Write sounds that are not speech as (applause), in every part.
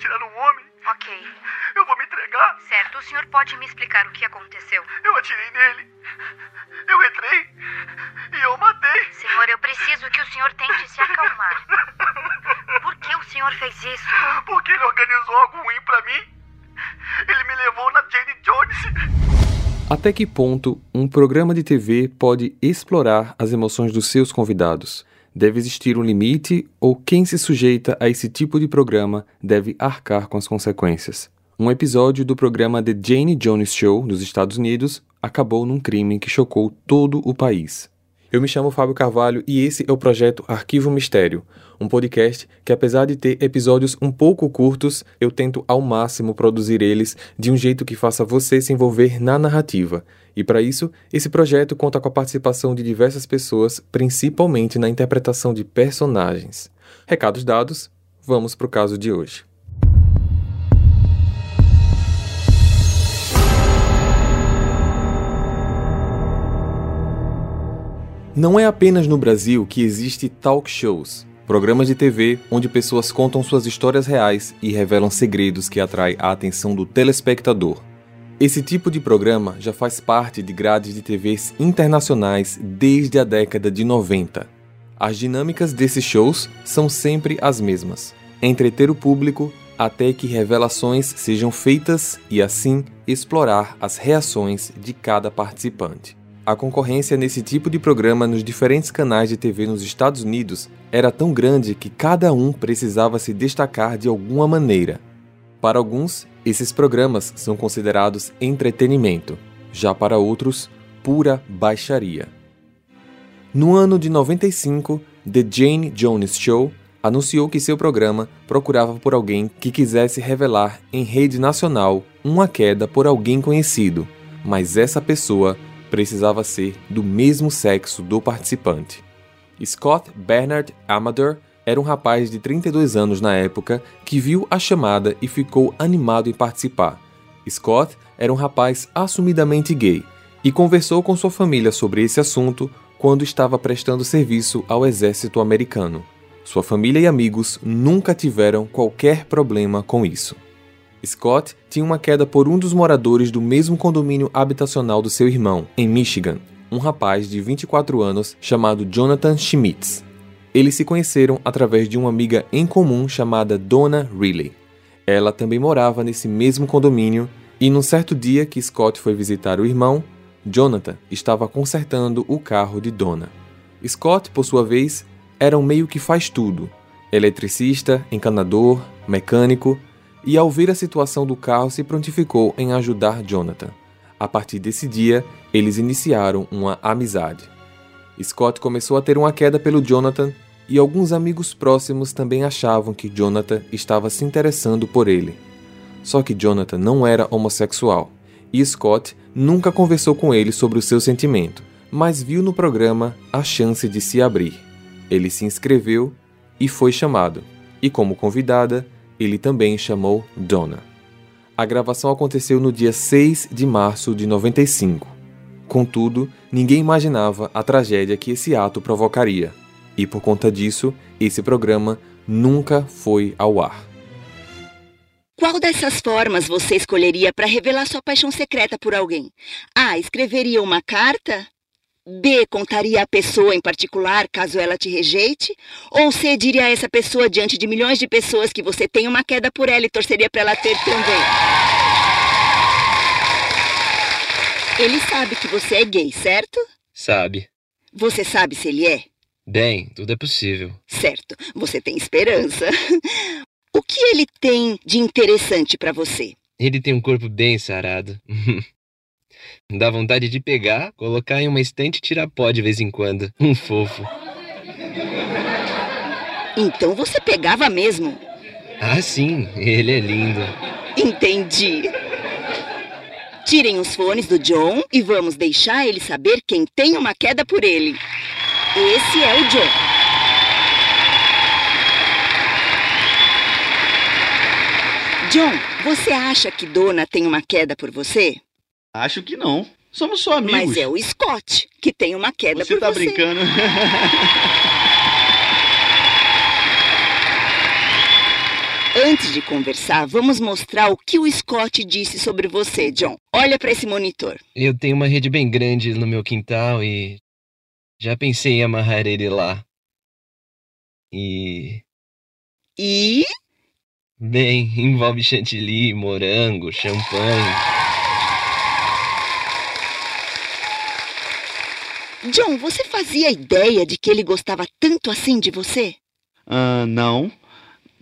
atirar num homem. Ok. Eu vou me entregar. Certo, o senhor pode me explicar o que aconteceu? Eu atirei nele. Eu entrei e eu matei. Senhor, eu preciso que o senhor tente se acalmar. Por que o senhor fez isso? Porque ele organizou algo ruim pra mim. Ele me levou na Jane Jones. Até que ponto um programa de TV pode explorar as emoções dos seus convidados? Deve existir um limite ou quem se sujeita a esse tipo de programa deve arcar com as consequências? Um episódio do programa The Jane Jones Show dos Estados Unidos acabou num crime que chocou todo o país. Eu me chamo Fábio Carvalho e esse é o projeto Arquivo Mistério, um podcast que, apesar de ter episódios um pouco curtos, eu tento ao máximo produzir eles de um jeito que faça você se envolver na narrativa. E para isso, esse projeto conta com a participação de diversas pessoas, principalmente na interpretação de personagens. Recados dados, vamos para o caso de hoje. Não é apenas no Brasil que existe talk shows, programas de TV onde pessoas contam suas histórias reais e revelam segredos que atraem a atenção do telespectador. Esse tipo de programa já faz parte de grades de TVs internacionais desde a década de 90. As dinâmicas desses shows são sempre as mesmas: entreter o público até que revelações sejam feitas e assim explorar as reações de cada participante. A concorrência nesse tipo de programa nos diferentes canais de TV nos Estados Unidos era tão grande que cada um precisava se destacar de alguma maneira. Para alguns, esses programas são considerados entretenimento, já para outros, pura baixaria. No ano de 95, The Jane Jones Show anunciou que seu programa procurava por alguém que quisesse revelar em rede nacional uma queda por alguém conhecido, mas essa pessoa precisava ser do mesmo sexo do participante. Scott Bernard Amador era um rapaz de 32 anos na época que viu a chamada e ficou animado em participar. Scott era um rapaz assumidamente gay e conversou com sua família sobre esse assunto quando estava prestando serviço ao exército americano. Sua família e amigos nunca tiveram qualquer problema com isso. Scott tinha uma queda por um dos moradores do mesmo condomínio habitacional do seu irmão, em Michigan, um rapaz de 24 anos chamado Jonathan Schmitz. Eles se conheceram através de uma amiga em comum chamada Donna Riley. Ela também morava nesse mesmo condomínio e num certo dia que Scott foi visitar o irmão, Jonathan estava consertando o carro de Donna. Scott, por sua vez, era um meio que faz tudo: eletricista, encanador, mecânico, e ao ver a situação do carro se prontificou em ajudar Jonathan. A partir desse dia, eles iniciaram uma amizade. Scott começou a ter uma queda pelo Jonathan e alguns amigos próximos também achavam que Jonathan estava se interessando por ele. Só que Jonathan não era homossexual e Scott nunca conversou com ele sobre o seu sentimento, mas viu no programa a chance de se abrir. Ele se inscreveu e foi chamado, e como convidada, ele também chamou Donna. A gravação aconteceu no dia 6 de março de 95. Contudo, ninguém imaginava a tragédia que esse ato provocaria, e por conta disso, esse programa nunca foi ao ar. Qual dessas formas você escolheria para revelar sua paixão secreta por alguém? A. Escreveria uma carta? B. Contaria a pessoa em particular caso ela te rejeite? Ou C. Diria a essa pessoa diante de milhões de pessoas que você tem uma queda por ela e torceria para ela ter também? Ele sabe que você é gay, certo? Sabe. Você sabe se ele é? Bem, tudo é possível. Certo, você tem esperança. O que ele tem de interessante para você? Ele tem um corpo bem sarado. (laughs) Dá vontade de pegar, colocar em uma estante e tirar pó de vez em quando. (laughs) Um fofo. Então você pegava mesmo? Ah, sim, ele é lindo. Entendi. Tirem os fones do John e vamos deixar ele saber quem tem uma queda por ele. Esse é o John. John, você acha que Dona tem uma queda por você? Acho que não. Somos só amigos. Mas é o Scott que tem uma queda Você por tá você. brincando? (laughs) Antes de conversar, vamos mostrar o que o Scott disse sobre você, John. Olha para esse monitor. Eu tenho uma rede bem grande no meu quintal e já pensei em amarrar ele lá. E. E Bem, (laughs) envolve chantilly, morango, champanhe. John, você fazia ideia de que ele gostava tanto assim de você? Ah, não.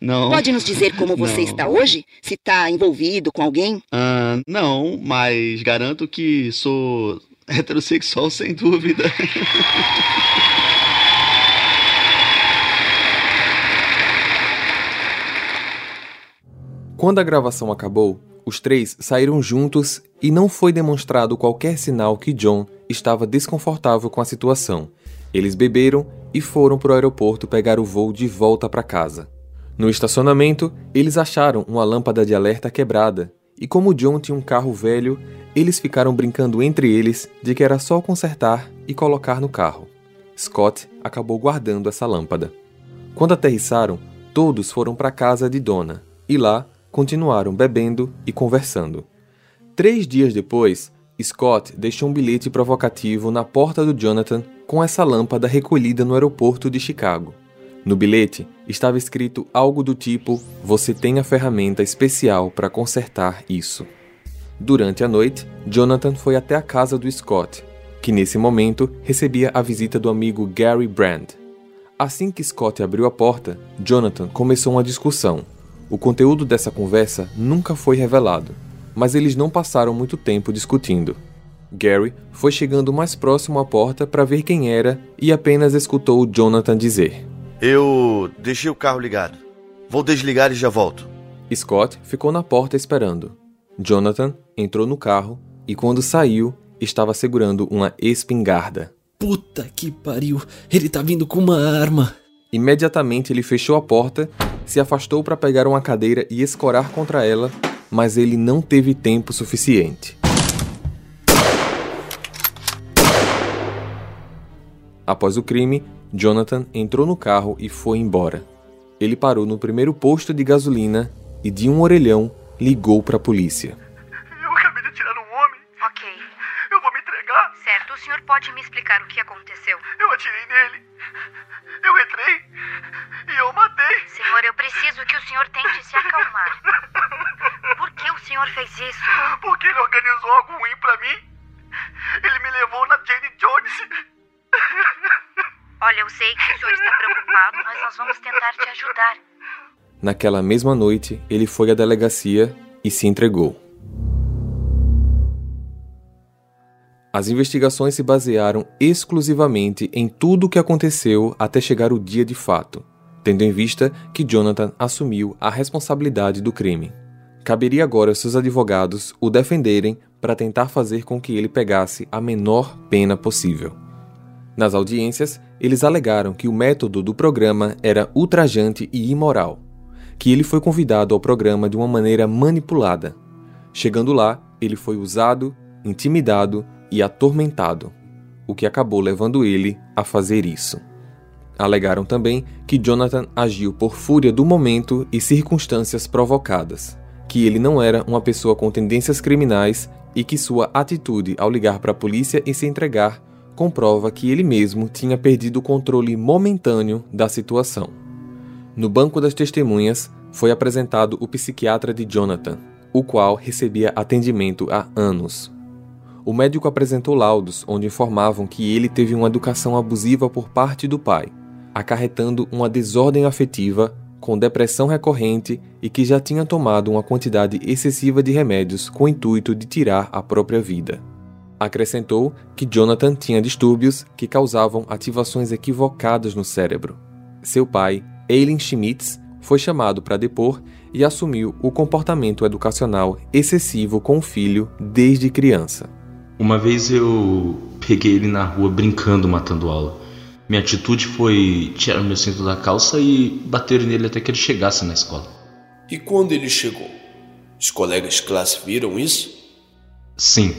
Não. Pode nos dizer como você Não. está hoje? Se está envolvido com alguém? Ah, não, mas garanto que sou heterossexual sem dúvida. Quando a gravação acabou, os três saíram juntos e não foi demonstrado qualquer sinal que John estava desconfortável com a situação. Eles beberam e foram para o aeroporto pegar o voo de volta para casa. No estacionamento, eles acharam uma lâmpada de alerta quebrada e, como John tinha um carro velho, eles ficaram brincando entre eles de que era só consertar e colocar no carro. Scott acabou guardando essa lâmpada. Quando aterrissaram, todos foram para a casa de Donna e lá continuaram bebendo e conversando. Três dias depois, Scott deixou um bilhete provocativo na porta do Jonathan com essa lâmpada recolhida no aeroporto de Chicago. No bilhete estava escrito algo do tipo: Você tem a ferramenta especial para consertar isso. Durante a noite, Jonathan foi até a casa do Scott, que nesse momento recebia a visita do amigo Gary Brand. Assim que Scott abriu a porta, Jonathan começou uma discussão. O conteúdo dessa conversa nunca foi revelado, mas eles não passaram muito tempo discutindo. Gary foi chegando mais próximo à porta para ver quem era e apenas escutou Jonathan dizer: Eu deixei o carro ligado. Vou desligar e já volto. Scott ficou na porta esperando. Jonathan entrou no carro e, quando saiu, estava segurando uma espingarda. Puta que pariu. Ele tá vindo com uma arma. Imediatamente ele fechou a porta, se afastou para pegar uma cadeira e escorar contra ela, mas ele não teve tempo suficiente. Após o crime, Jonathan entrou no carro e foi embora. Ele parou no primeiro posto de gasolina e, de um orelhão, ligou para a polícia. Eu acabei de atirar num homem. Ok. Eu vou me entregar. Certo, o senhor pode me explicar o que aconteceu? Eu atirei nele. Eu entrei e eu matei. Senhor, eu preciso que o senhor tente se acalmar. (laughs) Por que o senhor fez isso? Porque ele organizou algo ruim pra mim. Ele me levou na Jane Jones. Olha, eu sei que o senhor está preocupado, mas nós vamos tentar te ajudar. Naquela mesma noite, ele foi à delegacia e se entregou. As investigações se basearam exclusivamente em tudo o que aconteceu até chegar o dia de fato, tendo em vista que Jonathan assumiu a responsabilidade do crime. Caberia agora aos seus advogados o defenderem para tentar fazer com que ele pegasse a menor pena possível. Nas audiências, eles alegaram que o método do programa era ultrajante e imoral, que ele foi convidado ao programa de uma maneira manipulada. Chegando lá, ele foi usado, intimidado e atormentado, o que acabou levando ele a fazer isso. Alegaram também que Jonathan agiu por fúria do momento e circunstâncias provocadas, que ele não era uma pessoa com tendências criminais e que sua atitude ao ligar para a polícia e se entregar comprova que ele mesmo tinha perdido o controle momentâneo da situação. No banco das testemunhas foi apresentado o psiquiatra de Jonathan, o qual recebia atendimento há anos. O médico apresentou laudos onde informavam que ele teve uma educação abusiva por parte do pai, acarretando uma desordem afetiva com depressão recorrente e que já tinha tomado uma quantidade excessiva de remédios com o intuito de tirar a própria vida. Acrescentou que Jonathan tinha distúrbios que causavam ativações equivocadas no cérebro. Seu pai, Eileen Schmitz, foi chamado para depor e assumiu o comportamento educacional excessivo com o filho desde criança. Uma vez eu peguei ele na rua brincando, matando aula. Minha atitude foi tirar meu cinto da calça e bater nele até que ele chegasse na escola. E quando ele chegou? Os colegas de classe viram isso? Sim.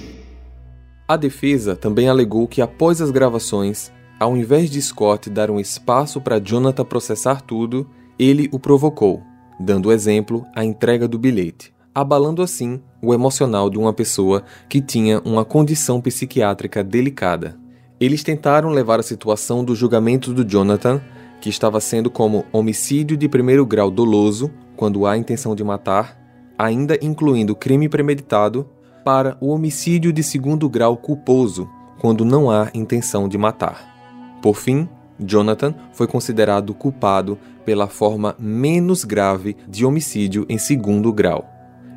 A defesa também alegou que após as gravações, ao invés de Scott dar um espaço para Jonathan processar tudo, ele o provocou, dando exemplo à entrega do bilhete, abalando assim o emocional de uma pessoa que tinha uma condição psiquiátrica delicada. Eles tentaram levar a situação do julgamento do Jonathan, que estava sendo como homicídio de primeiro grau doloso, quando há intenção de matar, ainda incluindo crime premeditado, para o homicídio de segundo grau culposo, quando não há intenção de matar. Por fim, Jonathan foi considerado culpado pela forma menos grave de homicídio em segundo grau.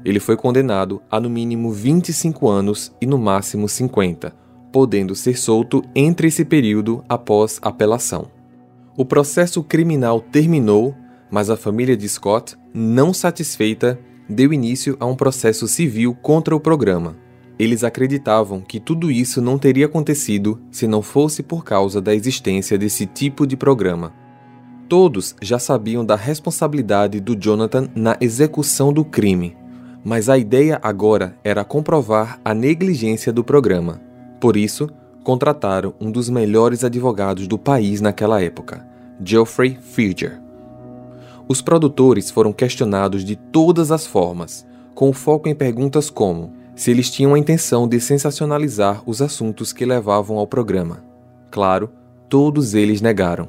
Ele foi condenado a no mínimo 25 anos e no máximo 50, podendo ser solto entre esse período após apelação. O processo criminal terminou, mas a família de Scott, não satisfeita, deu início a um processo civil contra o programa. Eles acreditavam que tudo isso não teria acontecido se não fosse por causa da existência desse tipo de programa. Todos já sabiam da responsabilidade do Jonathan na execução do crime, mas a ideia agora era comprovar a negligência do programa. Por isso, contrataram um dos melhores advogados do país naquela época, Geoffrey Fieger. Os produtores foram questionados de todas as formas, com foco em perguntas como se eles tinham a intenção de sensacionalizar os assuntos que levavam ao programa. Claro, todos eles negaram.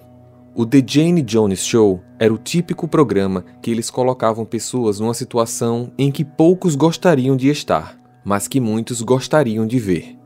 O The Jane Jones Show era o típico programa que eles colocavam pessoas numa situação em que poucos gostariam de estar, mas que muitos gostariam de ver.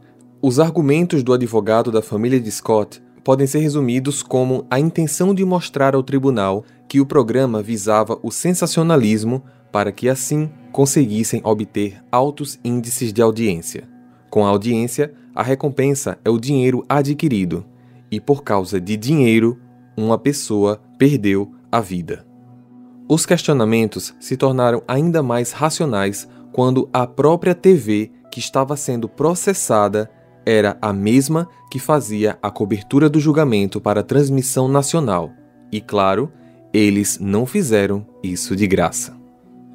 Os argumentos do advogado da família de Scott podem ser resumidos como a intenção de mostrar ao tribunal que o programa visava o sensacionalismo para que assim conseguissem obter altos índices de audiência. Com a audiência, a recompensa é o dinheiro adquirido, e por causa de dinheiro, uma pessoa perdeu a vida. Os questionamentos se tornaram ainda mais racionais quando a própria TV que estava sendo processada era a mesma que fazia a cobertura do julgamento para transmissão nacional. E claro, eles não fizeram isso de graça.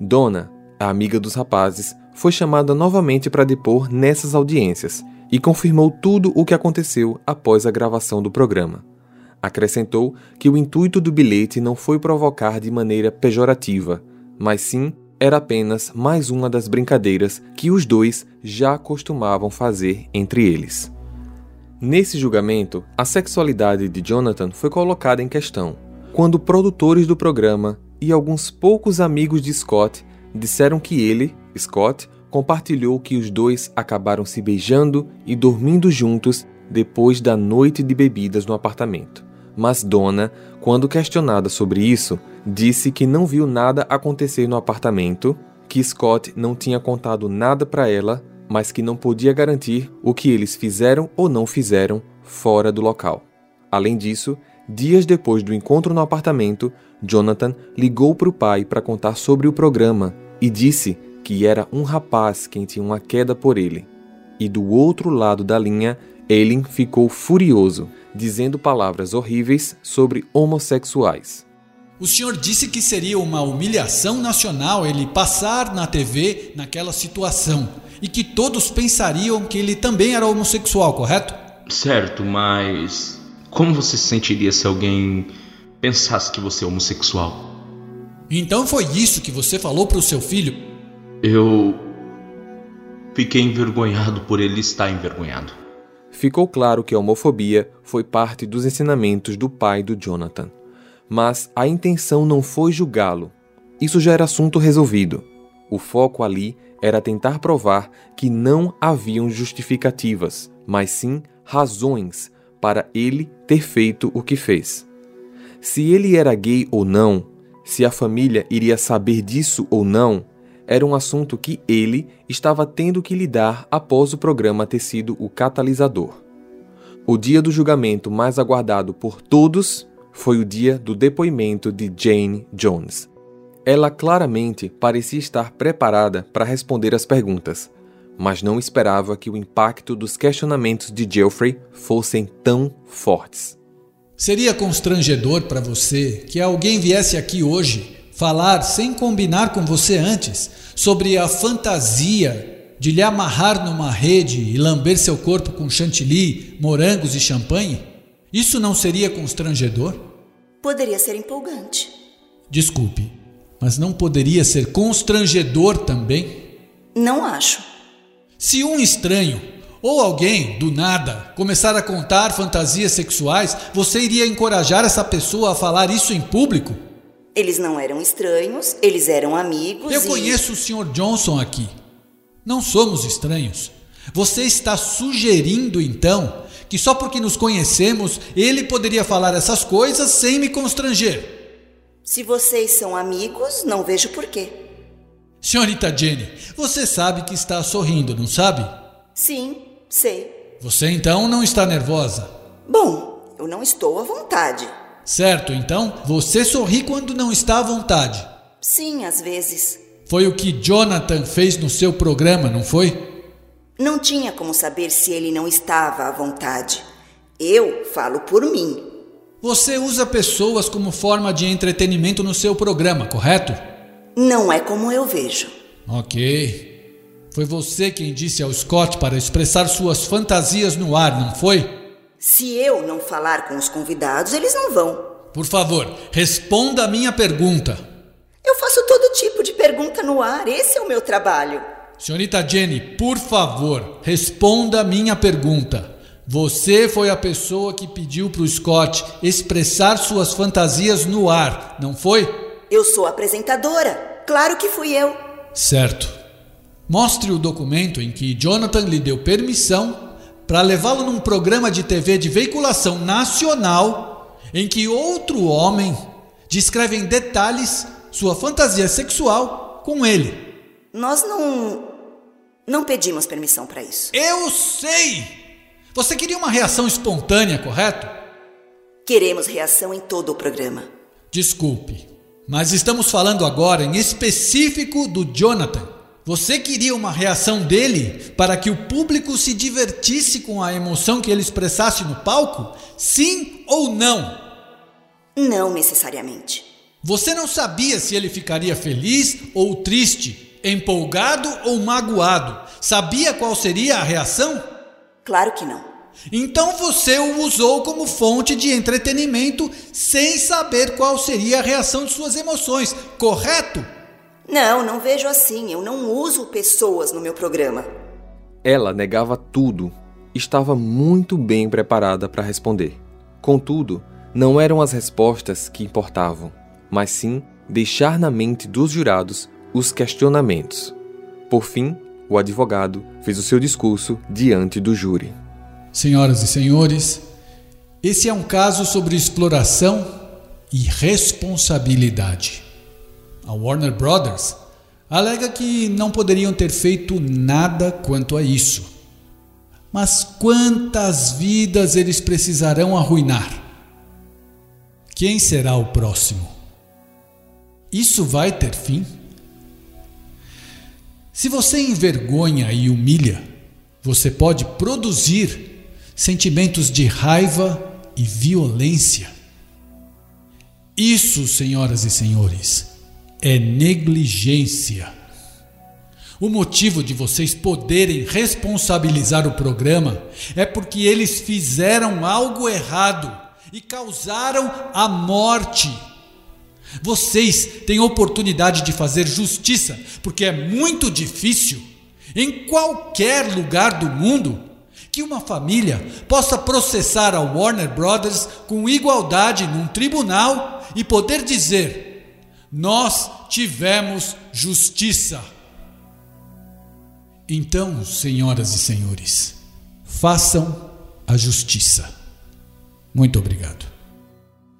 Dona, a amiga dos rapazes, foi chamada novamente para depor nessas audiências e confirmou tudo o que aconteceu após a gravação do programa. Acrescentou que o intuito do bilhete não foi provocar de maneira pejorativa, mas sim era apenas mais uma das brincadeiras que os dois já costumavam fazer entre eles. Nesse julgamento, a sexualidade de Jonathan foi colocada em questão, quando produtores do programa e alguns poucos amigos de Scott disseram que ele, Scott, compartilhou que os dois acabaram se beijando e dormindo juntos depois da noite de bebidas no apartamento. Mas Donna, quando questionada sobre isso, disse que não viu nada acontecer no apartamento, que Scott não tinha contado nada para ela, mas que não podia garantir o que eles fizeram ou não fizeram fora do local. Além disso, dias depois do encontro no apartamento, Jonathan ligou para o pai para contar sobre o programa e disse que era um rapaz quem tinha uma queda por ele. E do outro lado da linha, Eileen ficou furioso, dizendo palavras horríveis sobre homossexuais. O senhor disse que seria uma humilhação nacional ele passar na TV naquela situação e que todos pensariam que ele também era homossexual, correto? Certo, mas como você se sentiria se alguém pensasse que você é homossexual. Então foi isso que você falou para o seu filho? Eu fiquei envergonhado por ele estar envergonhado. Ficou claro que a homofobia foi parte dos ensinamentos do pai do Jonathan. Mas a intenção não foi julgá-lo. Isso já era assunto resolvido. O foco ali era tentar provar que não haviam justificativas, mas sim razões para ele ter feito o que fez. Se ele era gay ou não, se a família iria saber disso ou não, era um assunto que ele estava tendo que lidar após o programa ter sido o catalisador. O dia do julgamento mais aguardado por todos foi o dia do depoimento de Jane Jones. Ela claramente parecia estar preparada para responder as perguntas, mas não esperava que o impacto dos questionamentos de Geoffrey fossem tão fortes. Seria constrangedor para você que alguém viesse aqui hoje falar sem combinar com você antes sobre a fantasia de lhe amarrar numa rede e lamber seu corpo com chantilly, morangos e champanhe? Isso não seria constrangedor? Poderia ser empolgante. Desculpe. Mas não poderia ser constrangedor também? Não acho. Se um estranho ou alguém, do nada, começar a contar fantasias sexuais, você iria encorajar essa pessoa a falar isso em público? Eles não eram estranhos, eles eram amigos. Eu e... conheço o Sr. Johnson aqui. Não somos estranhos. Você está sugerindo, então, que só porque nos conhecemos ele poderia falar essas coisas sem me constranger? Se vocês são amigos, não vejo porquê. Senhorita Jenny, você sabe que está sorrindo, não sabe? Sim, sei. Você então não está nervosa? Bom, eu não estou à vontade. Certo, então você sorri quando não está à vontade. Sim, às vezes. Foi o que Jonathan fez no seu programa, não foi? Não tinha como saber se ele não estava à vontade. Eu falo por mim. Você usa pessoas como forma de entretenimento no seu programa, correto? Não é como eu vejo. Ok. Foi você quem disse ao Scott para expressar suas fantasias no ar, não foi? Se eu não falar com os convidados, eles não vão. Por favor, responda a minha pergunta. Eu faço todo tipo de pergunta no ar, esse é o meu trabalho. Senhorita Jenny, por favor, responda a minha pergunta. Você foi a pessoa que pediu para o Scott expressar suas fantasias no ar, não foi? Eu sou apresentadora. Claro que fui eu. Certo. Mostre o documento em que Jonathan lhe deu permissão para levá-lo num programa de TV de veiculação nacional em que outro homem descreve em detalhes sua fantasia sexual com ele. Nós não. Não pedimos permissão para isso. Eu sei! Você queria uma reação espontânea, correto? Queremos reação em todo o programa. Desculpe, mas estamos falando agora em específico do Jonathan. Você queria uma reação dele para que o público se divertisse com a emoção que ele expressasse no palco? Sim ou não? Não necessariamente. Você não sabia se ele ficaria feliz ou triste, empolgado ou magoado. Sabia qual seria a reação? Claro que não. Então você o usou como fonte de entretenimento sem saber qual seria a reação de suas emoções, correto? Não, não vejo assim. Eu não uso pessoas no meu programa. Ela negava tudo. Estava muito bem preparada para responder. Contudo, não eram as respostas que importavam, mas sim deixar na mente dos jurados os questionamentos. Por fim, o advogado fez o seu discurso diante do júri. Senhoras e senhores, esse é um caso sobre exploração e responsabilidade. A Warner Brothers alega que não poderiam ter feito nada quanto a isso. Mas quantas vidas eles precisarão arruinar? Quem será o próximo? Isso vai ter fim? Se você envergonha e humilha, você pode produzir sentimentos de raiva e violência. Isso, senhoras e senhores, é negligência. O motivo de vocês poderem responsabilizar o programa é porque eles fizeram algo errado e causaram a morte. Vocês têm oportunidade de fazer justiça, porque é muito difícil, em qualquer lugar do mundo, que uma família possa processar a Warner Brothers com igualdade num tribunal e poder dizer: Nós tivemos justiça. Então, senhoras e senhores, façam a justiça. Muito obrigado.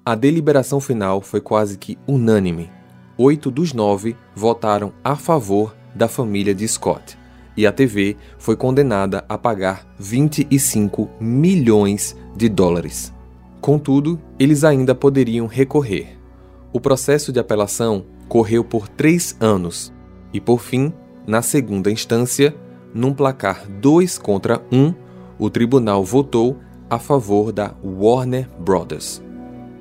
A deliberação final foi quase que unânime. Oito dos nove votaram a favor da família de Scott, e a TV foi condenada a pagar 25 milhões de dólares. Contudo, eles ainda poderiam recorrer. O processo de apelação correu por três anos e, por fim, na segunda instância, num placar 2 contra 1, um, o tribunal votou a favor da Warner Brothers.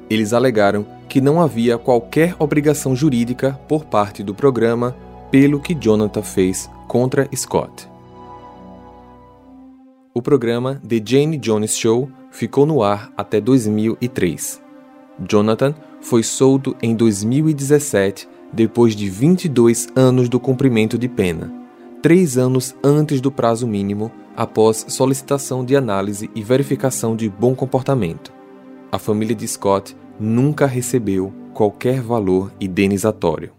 Eles alegaram que não havia qualquer obrigação jurídica por parte do programa pelo que Jonathan fez contra Scott. O programa The Jane Jones Show ficou no ar até 2003. Jonathan foi solto em 2017 depois de 22 anos do cumprimento de pena, três anos antes do prazo mínimo, após solicitação de análise e verificação de bom comportamento. A família de Scott nunca recebeu qualquer valor indenizatório.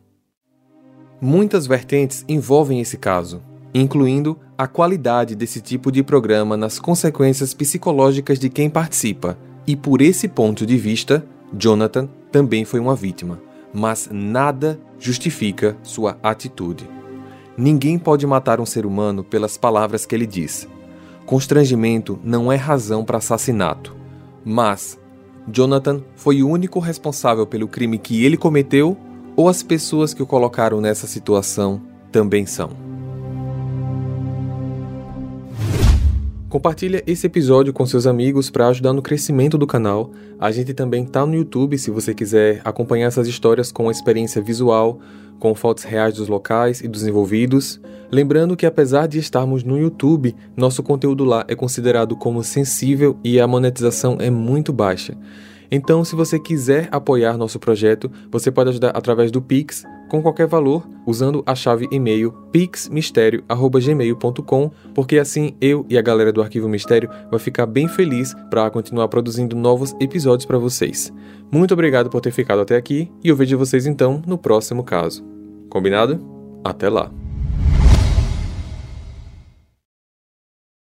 Muitas vertentes envolvem esse caso, incluindo a qualidade desse tipo de programa nas consequências psicológicas de quem participa, e por esse ponto de vista, Jonathan também foi uma vítima, mas nada justifica sua atitude. Ninguém pode matar um ser humano pelas palavras que ele diz. Constrangimento não é razão para assassinato, mas Jonathan foi o único responsável pelo crime que ele cometeu ou as pessoas que o colocaram nessa situação também são. Compartilha esse episódio com seus amigos para ajudar no crescimento do canal. A gente também tá no YouTube se você quiser acompanhar essas histórias com experiência visual, com fotos reais dos locais e dos envolvidos. Lembrando que apesar de estarmos no YouTube, nosso conteúdo lá é considerado como sensível e a monetização é muito baixa. Então, se você quiser apoiar nosso projeto, você pode ajudar através do Pix com qualquer valor, usando a chave e-mail pixmistério@gmail.com, porque assim eu e a galera do Arquivo Mistério vai ficar bem feliz para continuar produzindo novos episódios para vocês. Muito obrigado por ter ficado até aqui e eu vejo vocês então no próximo caso. Combinado? Até lá.